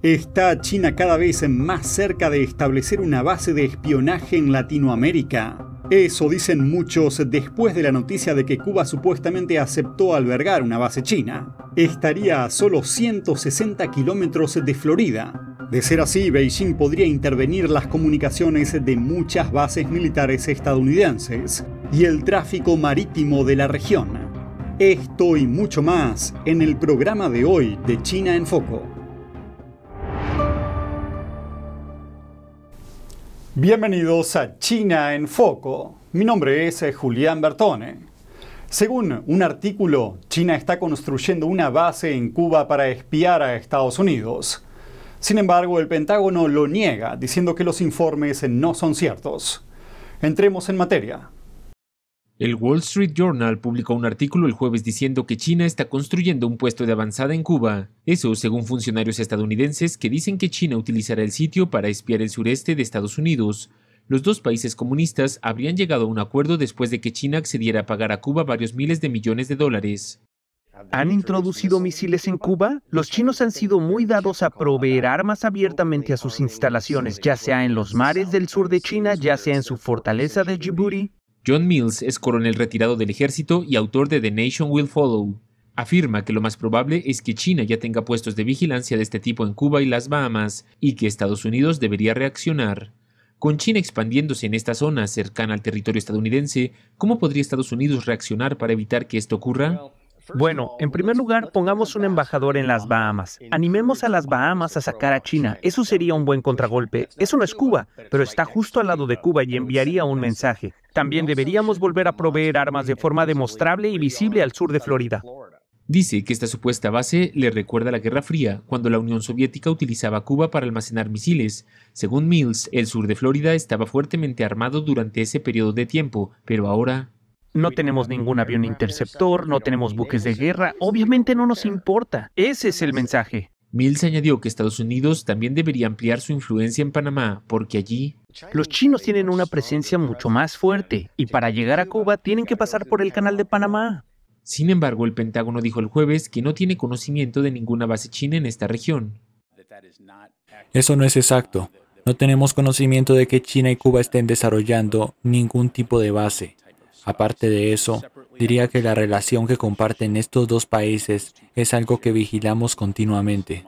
¿Está China cada vez más cerca de establecer una base de espionaje en Latinoamérica? Eso dicen muchos después de la noticia de que Cuba supuestamente aceptó albergar una base china. Estaría a solo 160 kilómetros de Florida. De ser así, Beijing podría intervenir las comunicaciones de muchas bases militares estadounidenses y el tráfico marítimo de la región. Esto y mucho más en el programa de hoy de China en Foco. Bienvenidos a China en Foco. Mi nombre es eh, Julián Bertone. Según un artículo, China está construyendo una base en Cuba para espiar a Estados Unidos. Sin embargo, el Pentágono lo niega, diciendo que los informes no son ciertos. Entremos en materia. El Wall Street Journal publicó un artículo el jueves diciendo que China está construyendo un puesto de avanzada en Cuba. Eso según funcionarios estadounidenses que dicen que China utilizará el sitio para espiar el sureste de Estados Unidos. Los dos países comunistas habrían llegado a un acuerdo después de que China accediera a pagar a Cuba varios miles de millones de dólares. ¿Han introducido misiles en Cuba? Los chinos han sido muy dados a proveer armas abiertamente a sus instalaciones, ya sea en los mares del sur de China, ya sea en su fortaleza de Djibouti. John Mills es coronel retirado del ejército y autor de The Nation Will Follow. Afirma que lo más probable es que China ya tenga puestos de vigilancia de este tipo en Cuba y las Bahamas y que Estados Unidos debería reaccionar. Con China expandiéndose en esta zona cercana al territorio estadounidense, ¿cómo podría Estados Unidos reaccionar para evitar que esto ocurra? Bueno, en primer lugar, pongamos un embajador en las Bahamas. Animemos a las Bahamas a sacar a China. Eso sería un buen contragolpe. Eso no es Cuba, pero está justo al lado de Cuba y enviaría un mensaje. También deberíamos volver a proveer armas de forma demostrable y visible al sur de Florida. Dice que esta supuesta base le recuerda a la Guerra Fría, cuando la Unión Soviética utilizaba Cuba para almacenar misiles. Según Mills, el sur de Florida estaba fuertemente armado durante ese periodo de tiempo, pero ahora no tenemos ningún avión interceptor, no tenemos buques de guerra, obviamente no nos importa. Ese es el mensaje. Mills añadió que Estados Unidos también debería ampliar su influencia en Panamá, porque allí... Los chinos tienen una presencia mucho más fuerte, y para llegar a Cuba tienen que pasar por el canal de Panamá. Sin embargo, el Pentágono dijo el jueves que no tiene conocimiento de ninguna base china en esta región. Eso no es exacto. No tenemos conocimiento de que China y Cuba estén desarrollando ningún tipo de base. Aparte de eso, diría que la relación que comparten estos dos países es algo que vigilamos continuamente.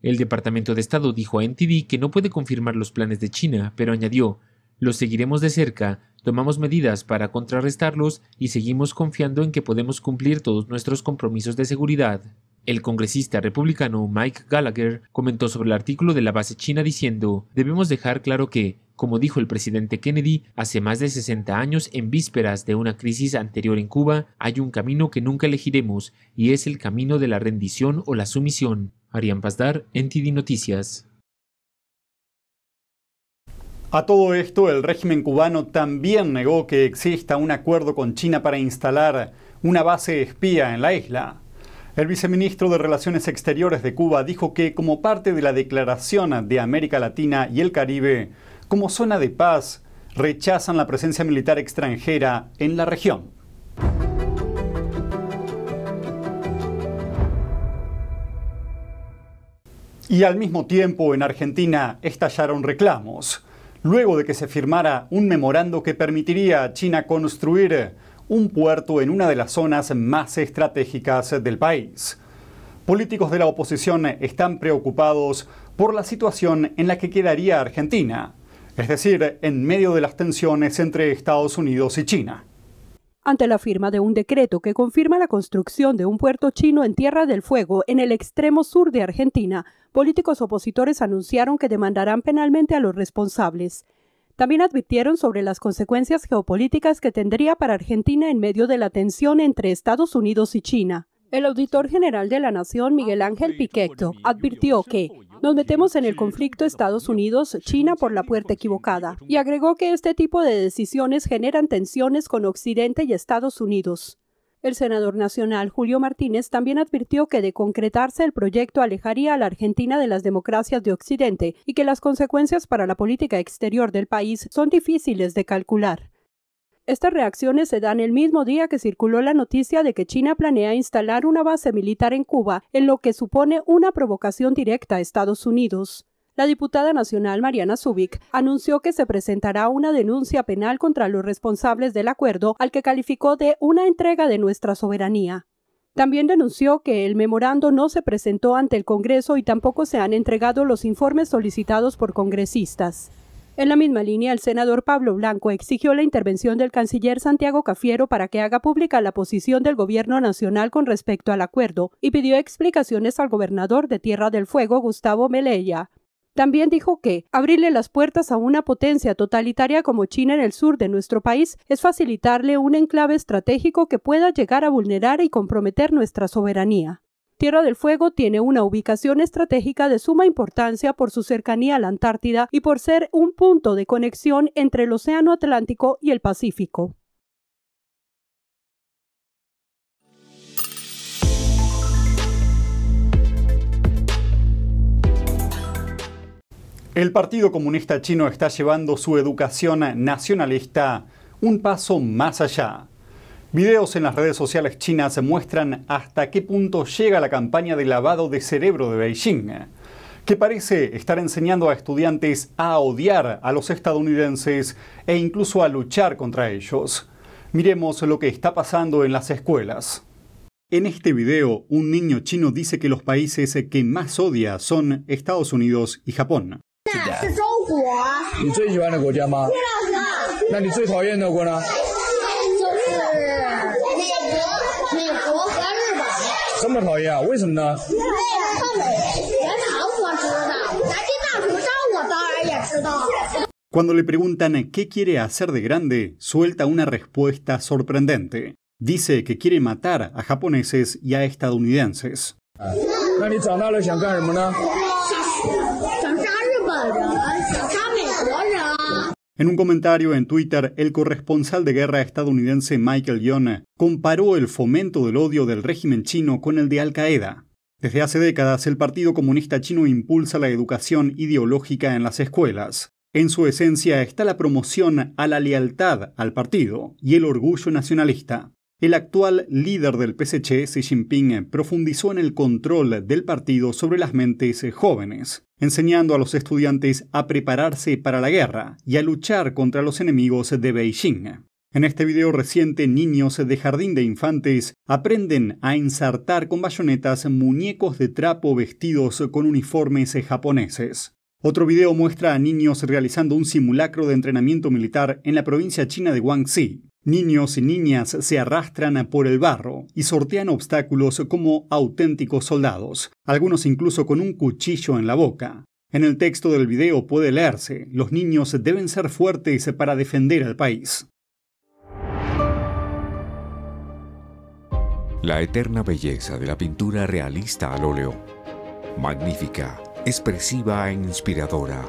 El Departamento de Estado dijo a NTD que no puede confirmar los planes de China, pero añadió, los seguiremos de cerca, tomamos medidas para contrarrestarlos y seguimos confiando en que podemos cumplir todos nuestros compromisos de seguridad. El congresista republicano Mike Gallagher comentó sobre el artículo de la base china diciendo, debemos dejar claro que, como dijo el presidente Kennedy hace más de 60 años en vísperas de una crisis anterior en Cuba, hay un camino que nunca elegiremos y es el camino de la rendición o la sumisión. Arián Pazdar, NTD Noticias. A todo esto, el régimen cubano también negó que exista un acuerdo con China para instalar una base espía en la isla. El viceministro de Relaciones Exteriores de Cuba dijo que como parte de la Declaración de América Latina y el Caribe, como zona de paz rechazan la presencia militar extranjera en la región. Y al mismo tiempo en Argentina estallaron reclamos, luego de que se firmara un memorando que permitiría a China construir un puerto en una de las zonas más estratégicas del país. Políticos de la oposición están preocupados por la situación en la que quedaría Argentina, es decir, en medio de las tensiones entre Estados Unidos y China. Ante la firma de un decreto que confirma la construcción de un puerto chino en Tierra del Fuego en el extremo sur de Argentina, políticos opositores anunciaron que demandarán penalmente a los responsables. También advirtieron sobre las consecuencias geopolíticas que tendría para Argentina en medio de la tensión entre Estados Unidos y China. El auditor general de la Nación, Miguel Ángel Piquecto, advirtió que nos metemos en el conflicto Estados Unidos-China por la puerta equivocada y agregó que este tipo de decisiones generan tensiones con Occidente y Estados Unidos. El senador nacional Julio Martínez también advirtió que de concretarse el proyecto alejaría a la Argentina de las democracias de Occidente y que las consecuencias para la política exterior del país son difíciles de calcular. Estas reacciones se dan el mismo día que circuló la noticia de que China planea instalar una base militar en Cuba, en lo que supone una provocación directa a Estados Unidos. La diputada nacional Mariana Zubik anunció que se presentará una denuncia penal contra los responsables del acuerdo al que calificó de una entrega de nuestra soberanía. También denunció que el memorando no se presentó ante el Congreso y tampoco se han entregado los informes solicitados por congresistas. En la misma línea, el senador Pablo Blanco exigió la intervención del canciller Santiago Cafiero para que haga pública la posición del gobierno nacional con respecto al acuerdo y pidió explicaciones al gobernador de Tierra del Fuego, Gustavo Meleya. También dijo que abrirle las puertas a una potencia totalitaria como China en el sur de nuestro país es facilitarle un enclave estratégico que pueda llegar a vulnerar y comprometer nuestra soberanía. Tierra del Fuego tiene una ubicación estratégica de suma importancia por su cercanía a la Antártida y por ser un punto de conexión entre el Océano Atlántico y el Pacífico. El Partido Comunista Chino está llevando su educación nacionalista un paso más allá. Videos en las redes sociales chinas muestran hasta qué punto llega la campaña de lavado de cerebro de Beijing, que parece estar enseñando a estudiantes a odiar a los estadounidenses e incluso a luchar contra ellos. Miremos lo que está pasando en las escuelas. En este video, un niño chino dice que los países que más odia son Estados Unidos y Japón. Cuando le preguntan qué quiere hacer de grande, suelta una respuesta sorprendente. Dice que quiere matar a japoneses y a estadounidenses. En un comentario en Twitter, el corresponsal de guerra estadounidense Michael Young comparó el fomento del odio del régimen chino con el de Al Qaeda. Desde hace décadas, el Partido Comunista Chino impulsa la educación ideológica en las escuelas. En su esencia está la promoción a la lealtad al partido y el orgullo nacionalista. El actual líder del PSC, Xi Jinping, profundizó en el control del partido sobre las mentes jóvenes, enseñando a los estudiantes a prepararse para la guerra y a luchar contra los enemigos de Beijing. En este video reciente, niños de jardín de infantes aprenden a ensartar con bayonetas muñecos de trapo vestidos con uniformes japoneses. Otro video muestra a niños realizando un simulacro de entrenamiento militar en la provincia china de Guangxi, Niños y niñas se arrastran por el barro y sortean obstáculos como auténticos soldados, algunos incluso con un cuchillo en la boca. En el texto del video puede leerse, los niños deben ser fuertes para defender al país. La eterna belleza de la pintura realista al óleo. Magnífica, expresiva e inspiradora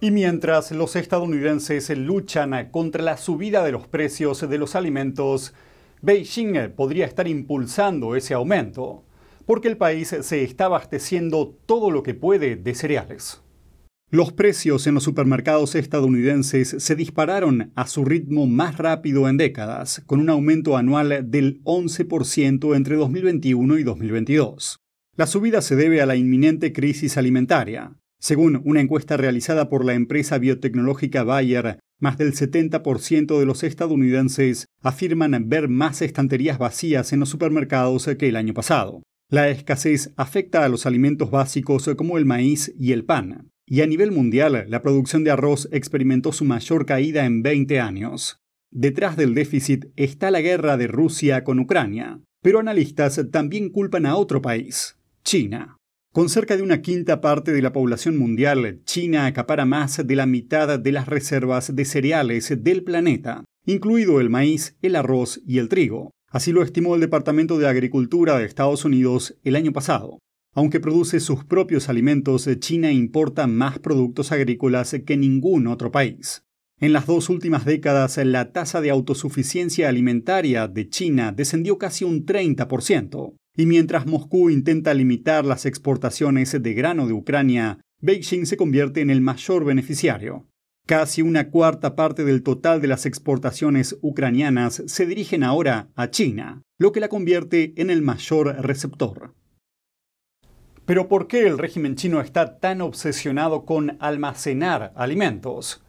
Y mientras los estadounidenses luchan contra la subida de los precios de los alimentos, Beijing podría estar impulsando ese aumento, porque el país se está abasteciendo todo lo que puede de cereales. Los precios en los supermercados estadounidenses se dispararon a su ritmo más rápido en décadas, con un aumento anual del 11% entre 2021 y 2022. La subida se debe a la inminente crisis alimentaria, según una encuesta realizada por la empresa biotecnológica Bayer, más del 70% de los estadounidenses afirman ver más estanterías vacías en los supermercados que el año pasado. La escasez afecta a los alimentos básicos como el maíz y el pan, y a nivel mundial la producción de arroz experimentó su mayor caída en 20 años. Detrás del déficit está la guerra de Rusia con Ucrania, pero analistas también culpan a otro país, China. Con cerca de una quinta parte de la población mundial, China acapara más de la mitad de las reservas de cereales del planeta, incluido el maíz, el arroz y el trigo. Así lo estimó el Departamento de Agricultura de Estados Unidos el año pasado. Aunque produce sus propios alimentos, China importa más productos agrícolas que ningún otro país. En las dos últimas décadas, la tasa de autosuficiencia alimentaria de China descendió casi un 30%, y mientras Moscú intenta limitar las exportaciones de grano de Ucrania, Beijing se convierte en el mayor beneficiario. Casi una cuarta parte del total de las exportaciones ucranianas se dirigen ahora a China, lo que la convierte en el mayor receptor. Pero ¿por qué el régimen chino está tan obsesionado con almacenar alimentos?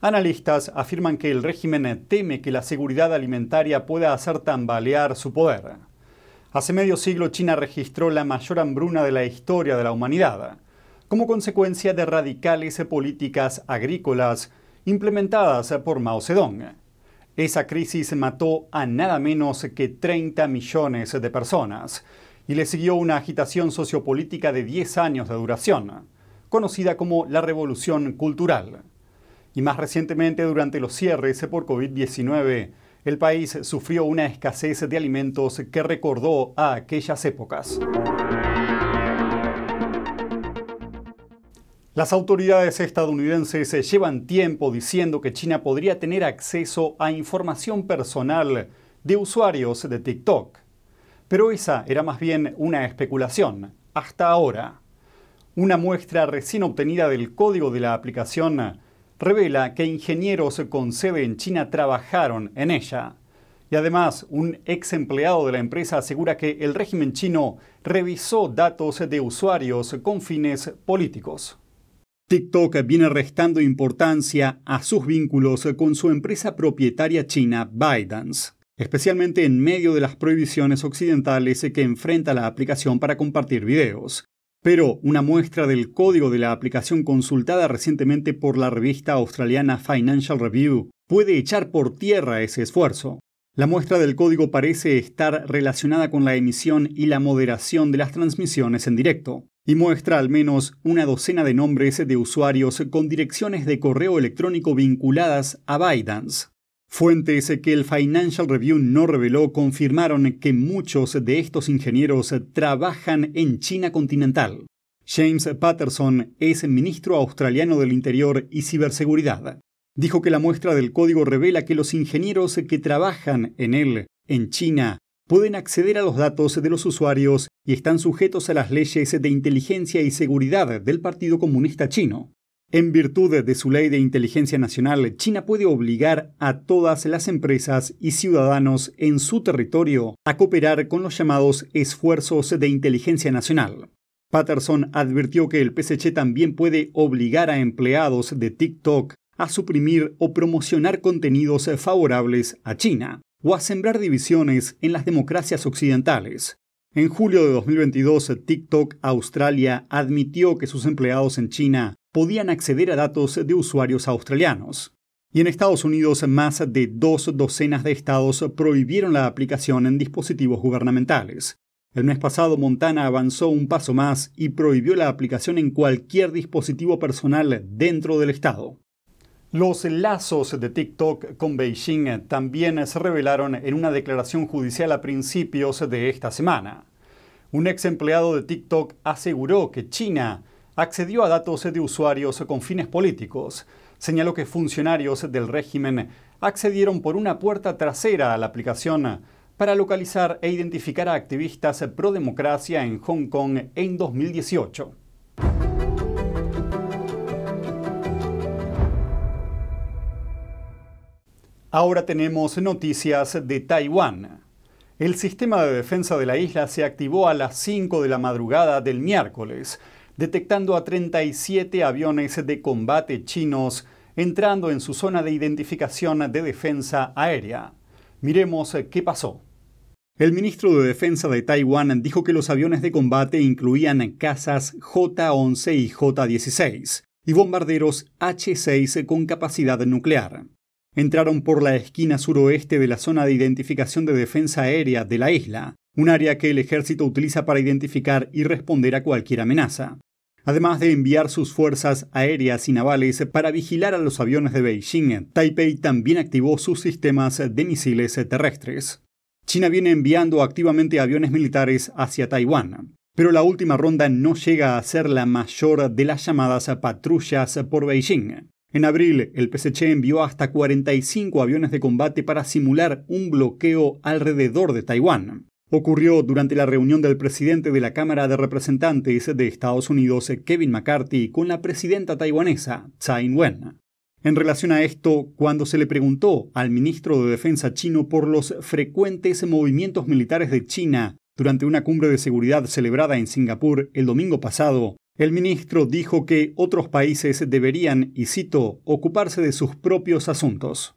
Analistas afirman que el régimen teme que la seguridad alimentaria pueda hacer tambalear su poder. Hace medio siglo China registró la mayor hambruna de la historia de la humanidad, como consecuencia de radicales políticas agrícolas implementadas por Mao Zedong. Esa crisis mató a nada menos que 30 millones de personas y le siguió una agitación sociopolítica de 10 años de duración, conocida como la Revolución Cultural y más recientemente durante los cierres por COVID-19, el país sufrió una escasez de alimentos que recordó a aquellas épocas. Las autoridades estadounidenses llevan tiempo diciendo que China podría tener acceso a información personal de usuarios de TikTok. Pero esa era más bien una especulación, hasta ahora. Una muestra recién obtenida del código de la aplicación revela que ingenieros con sede en China trabajaron en ella. Y además, un ex empleado de la empresa asegura que el régimen chino revisó datos de usuarios con fines políticos. TikTok viene restando importancia a sus vínculos con su empresa propietaria china ByteDance, especialmente en medio de las prohibiciones occidentales que enfrenta la aplicación para compartir videos. Pero una muestra del código de la aplicación consultada recientemente por la revista australiana Financial Review puede echar por tierra ese esfuerzo. La muestra del código parece estar relacionada con la emisión y la moderación de las transmisiones en directo, y muestra al menos una docena de nombres de usuarios con direcciones de correo electrónico vinculadas a ByteDance. Fuentes que el Financial Review no reveló confirmaron que muchos de estos ingenieros trabajan en China continental. James Patterson es ministro australiano del Interior y Ciberseguridad. Dijo que la muestra del código revela que los ingenieros que trabajan en él, en China, pueden acceder a los datos de los usuarios y están sujetos a las leyes de inteligencia y seguridad del Partido Comunista Chino. En virtud de su ley de inteligencia nacional, China puede obligar a todas las empresas y ciudadanos en su territorio a cooperar con los llamados esfuerzos de inteligencia nacional. Patterson advirtió que el PSC también puede obligar a empleados de TikTok a suprimir o promocionar contenidos favorables a China o a sembrar divisiones en las democracias occidentales. En julio de 2022, TikTok Australia admitió que sus empleados en China podían acceder a datos de usuarios australianos. Y en Estados Unidos, más de dos docenas de estados prohibieron la aplicación en dispositivos gubernamentales. El mes pasado, Montana avanzó un paso más y prohibió la aplicación en cualquier dispositivo personal dentro del estado. Los lazos de TikTok con Beijing también se revelaron en una declaración judicial a principios de esta semana. Un ex empleado de TikTok aseguró que China accedió a datos de usuarios con fines políticos. Señaló que funcionarios del régimen accedieron por una puerta trasera a la aplicación para localizar e identificar a activistas pro democracia en Hong Kong en 2018. Ahora tenemos noticias de Taiwán. El sistema de defensa de la isla se activó a las 5 de la madrugada del miércoles detectando a 37 aviones de combate chinos entrando en su zona de identificación de defensa aérea. Miremos qué pasó. El ministro de Defensa de Taiwán dijo que los aviones de combate incluían cazas J-11 y J-16 y bombarderos H-6 con capacidad nuclear. Entraron por la esquina suroeste de la zona de identificación de defensa aérea de la isla, un área que el ejército utiliza para identificar y responder a cualquier amenaza. Además de enviar sus fuerzas aéreas y navales para vigilar a los aviones de Beijing, Taipei también activó sus sistemas de misiles terrestres. China viene enviando activamente aviones militares hacia Taiwán, pero la última ronda no llega a ser la mayor de las llamadas patrullas por Beijing. En abril, el PSC envió hasta 45 aviones de combate para simular un bloqueo alrededor de Taiwán. Ocurrió durante la reunión del presidente de la Cámara de Representantes de Estados Unidos, Kevin McCarthy, con la presidenta taiwanesa, Tsai Ing-wen. En relación a esto, cuando se le preguntó al ministro de Defensa chino por los frecuentes movimientos militares de China durante una cumbre de seguridad celebrada en Singapur el domingo pasado, el ministro dijo que otros países deberían, y cito, ocuparse de sus propios asuntos.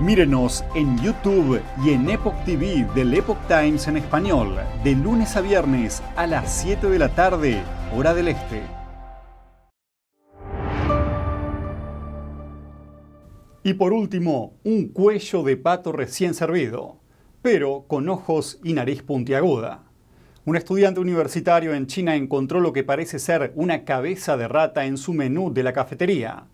Mírenos en YouTube y en Epoch TV del Epoch Times en español, de lunes a viernes a las 7 de la tarde, hora del este. Y por último, un cuello de pato recién servido, pero con ojos y nariz puntiaguda. Un estudiante universitario en China encontró lo que parece ser una cabeza de rata en su menú de la cafetería.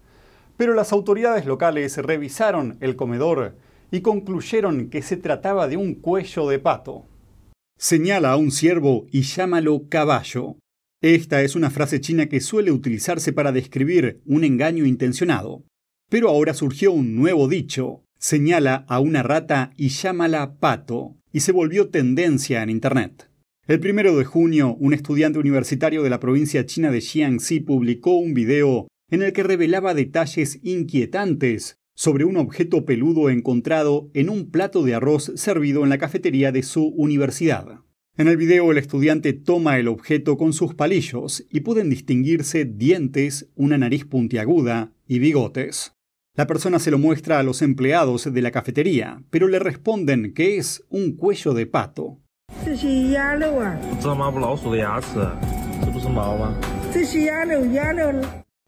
Pero las autoridades locales revisaron el comedor y concluyeron que se trataba de un cuello de pato. Señala a un ciervo y llámalo caballo. Esta es una frase china que suele utilizarse para describir un engaño intencionado. Pero ahora surgió un nuevo dicho. Señala a una rata y llámala pato, y se volvió tendencia en Internet. El primero de junio, un estudiante universitario de la provincia china de Jiangxi publicó un video en el que revelaba detalles inquietantes sobre un objeto peludo encontrado en un plato de arroz servido en la cafetería de su universidad. En el video el estudiante toma el objeto con sus palillos y pueden distinguirse dientes, una nariz puntiaguda y bigotes. La persona se lo muestra a los empleados de la cafetería, pero le responden que es un cuello de pato.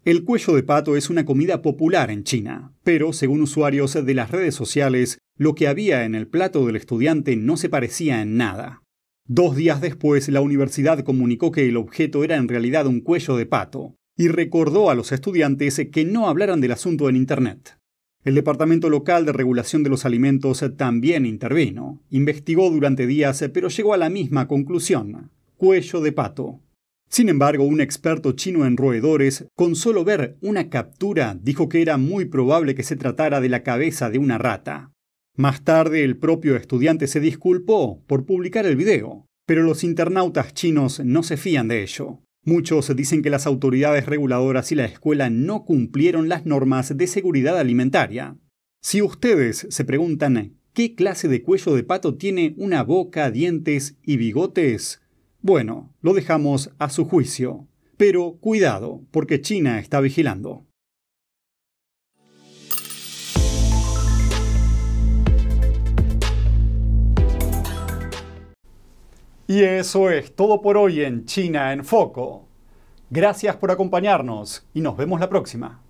El cuello de pato es una comida popular en China, pero según usuarios de las redes sociales, lo que había en el plato del estudiante no se parecía en nada. Dos días después, la universidad comunicó que el objeto era en realidad un cuello de pato, y recordó a los estudiantes que no hablaran del asunto en Internet. El Departamento Local de Regulación de los Alimentos también intervino. Investigó durante días, pero llegó a la misma conclusión. Cuello de pato. Sin embargo, un experto chino en roedores, con solo ver una captura, dijo que era muy probable que se tratara de la cabeza de una rata. Más tarde, el propio estudiante se disculpó por publicar el video, pero los internautas chinos no se fían de ello. Muchos dicen que las autoridades reguladoras y la escuela no cumplieron las normas de seguridad alimentaria. Si ustedes se preguntan qué clase de cuello de pato tiene una boca, dientes y bigotes, bueno, lo dejamos a su juicio. Pero cuidado, porque China está vigilando. Y eso es todo por hoy en China en Foco. Gracias por acompañarnos y nos vemos la próxima.